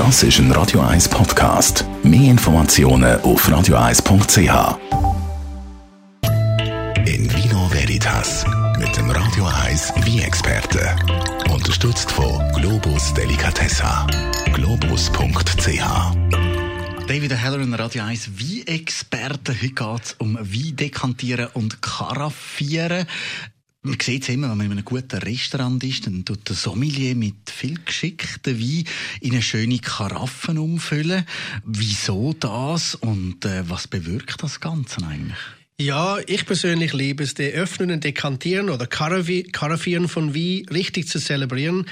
Das ist ein Radio 1 Podcast. Mehr Informationen auf radio1.ch. In Vino Veritas mit dem Radio 1 Wie-Experte. Unterstützt von Globus Delicatessa. Globus.ch. David Heller und Radio 1 Wie-Experte. Heute geht es um Wein dekantieren und karaffieren. Man sieht es immer, wenn man in einem guten Restaurant ist, dann tut der Sommelier mit viel geschickten Wein in eine schöne Karaffen umfüllen. Wieso das und äh, was bewirkt das Ganze eigentlich? Ja, ich persönlich liebe es, die Öffnen und Dekantieren oder Karaffieren von Wein richtig zu zelebrieren.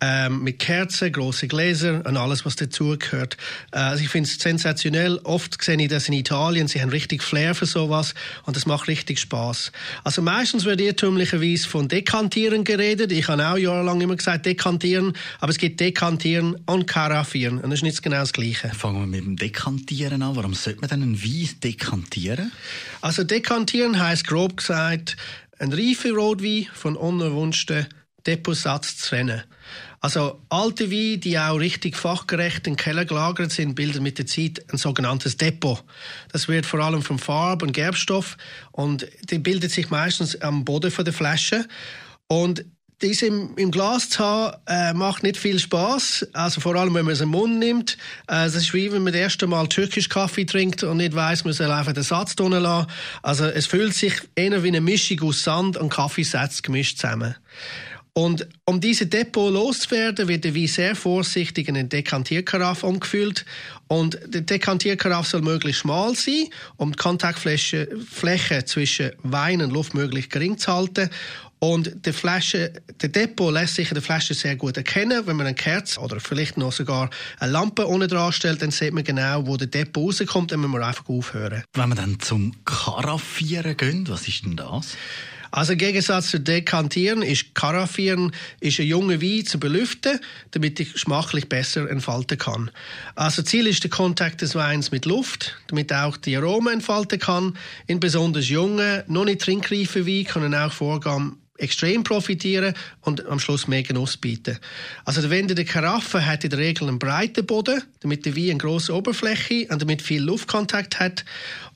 Ähm, mit Kerzen, große Gläser und alles, was dazugehört. Äh, also ich finde es sensationell. Oft sehe ich das in Italien. Sie haben richtig Flair für sowas und das macht richtig Spaß. Also meistens wird irrtümlicherweise von Dekantieren geredet. Ich habe auch jahrelang immer gesagt Dekantieren, aber es gibt Dekantieren und Karaffieren und das ist nicht genau das Gleiche. Fangen wir mit dem Dekantieren an. Warum sollte man denn einen Wein dekantieren? Also dekantieren heißt grob gesagt, ein reife Rotwein von unerwünschten Depotsatz zu trennen. Also alte Weine, die auch richtig fachgerecht im Keller gelagert sind, bilden mit der Zeit ein sogenanntes Depot. Das wird vor allem vom Farb- und Gerbstoff und die bildet sich meistens am Boden von der Flasche. Und das im, im Glas zu haben, äh, macht nicht viel Spaß. Also vor allem, wenn man es im Mund nimmt. Äh, das ist wie wenn man das erste Mal türkisch Kaffee trinkt und nicht weiß, man soll einfach den Satz drinnen lassen. Also es fühlt sich eher wie eine Mischung aus Sand und Kaffeesatz gemischt zusammen. Und um diese Depot loszuwerden, wird der Wein sehr vorsichtig in eine Dekantierkaraffe umgefüllt. Und die Dekantierkaraffe soll möglichst schmal sein, um die Kontaktfläche Fläche zwischen Wein und Luft möglichst gering zu halten. Und die Flasche, der Depot lässt sich in der Flasche sehr gut erkennen. Wenn man ein Kerz oder vielleicht noch sogar eine Lampe ohne dran stellt, dann sieht man genau, wo der Depot rauskommt, dann muss man einfach aufhören. Wenn man dann zum Karaffieren geht, was ist denn das? Also im Gegensatz zu Dekantieren ist Karaffieren ist ein junger Wein zu belüften, damit ich schmachlich besser entfalten kann. Also Ziel ist der Kontakt des Weins mit Luft, damit auch die Aromen entfalten kann. In besonders jungen, noch nicht trinkreifen Wein können auch Vorgaben extrem profitieren und am Schluss mehr Genuss bieten. Also der Wende der Karaffe hat in der Regel einen breiten Boden, damit der Wein eine grosse Oberfläche und damit viel Luftkontakt hat.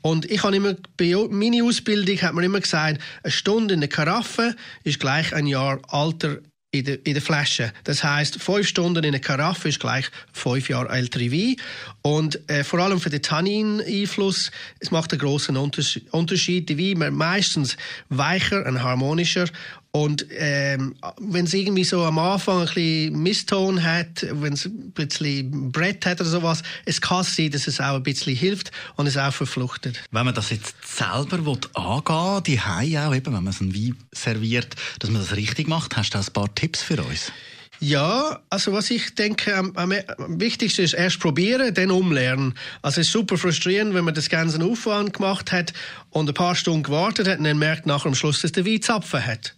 Und ich habe immer, bei meiner Ausbildung hat man immer gesagt, eine Stunde in der Karaffe ist gleich ein Jahr alter in der, in der Flasche. Das heißt, fünf Stunden in einer Karaffe ist gleich fünf Jahre ältere Wein. Und äh, vor allem für den Tannin-Einfluss, es macht einen großen Unterschied. Die Wein meistens weicher und harmonischer und ähm, wenn es irgendwie so am Anfang ein bisschen Misston hat, wenn es ein bisschen Brett hat oder sowas, es kann sein, dass es auch ein bisschen hilft und es auch verfluchtet. Wenn man das jetzt selber will angehen die auch eben, wenn man so einen Wein serviert, dass man das richtig macht, hast du ein paar Tipps für uns? Ja, also was ich denke, am, am, wichtigsten ist erst probieren, dann umlernen. Also es ist super frustrierend, wenn man das ganze Aufwand gemacht hat und ein paar Stunden gewartet hat und dann merkt nachher am Schluss, dass der Wein Zapfen hat.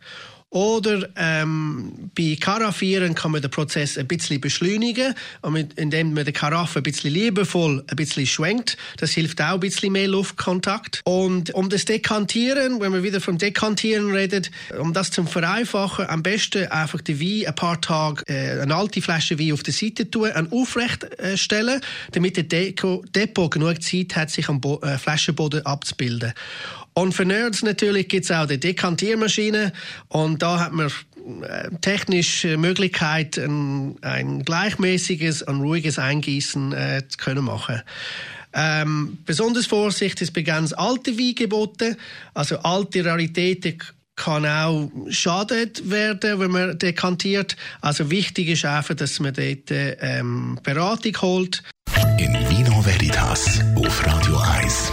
Oder ähm, bei Karaffieren kann man den Prozess ein bisschen beschleunigen, indem man die Karaffe ein bisschen liebevoll ein bisschen schwenkt. Das hilft auch ein bisschen mehr Luftkontakt. Und um das Dekantieren, wenn man wieder vom Dekantieren redet, um das zu vereinfachen, am besten einfach die Wein ein paar Tage, äh, eine alte Flasche Wein auf der Seite tun, und aufrecht äh, stellen, damit der Deko, Depot genug Zeit hat, sich am Bo äh, Flaschenboden abzubilden. Und für Nerds natürlich gibt es auch die Dekantiermaschine und da hat man äh, technisch Möglichkeit, ein, ein gleichmäßiges und ruhiges Eingießen äh, zu können machen. Ähm, besonders Vorsicht ist bei ganz alten Weingeboten, also alte Raritäten kann auch schadet werden, wenn man dekantiert. Also wichtig ist einfach, dass man dort ähm, Beratung holt. In Vino Veritas auf Radio 1.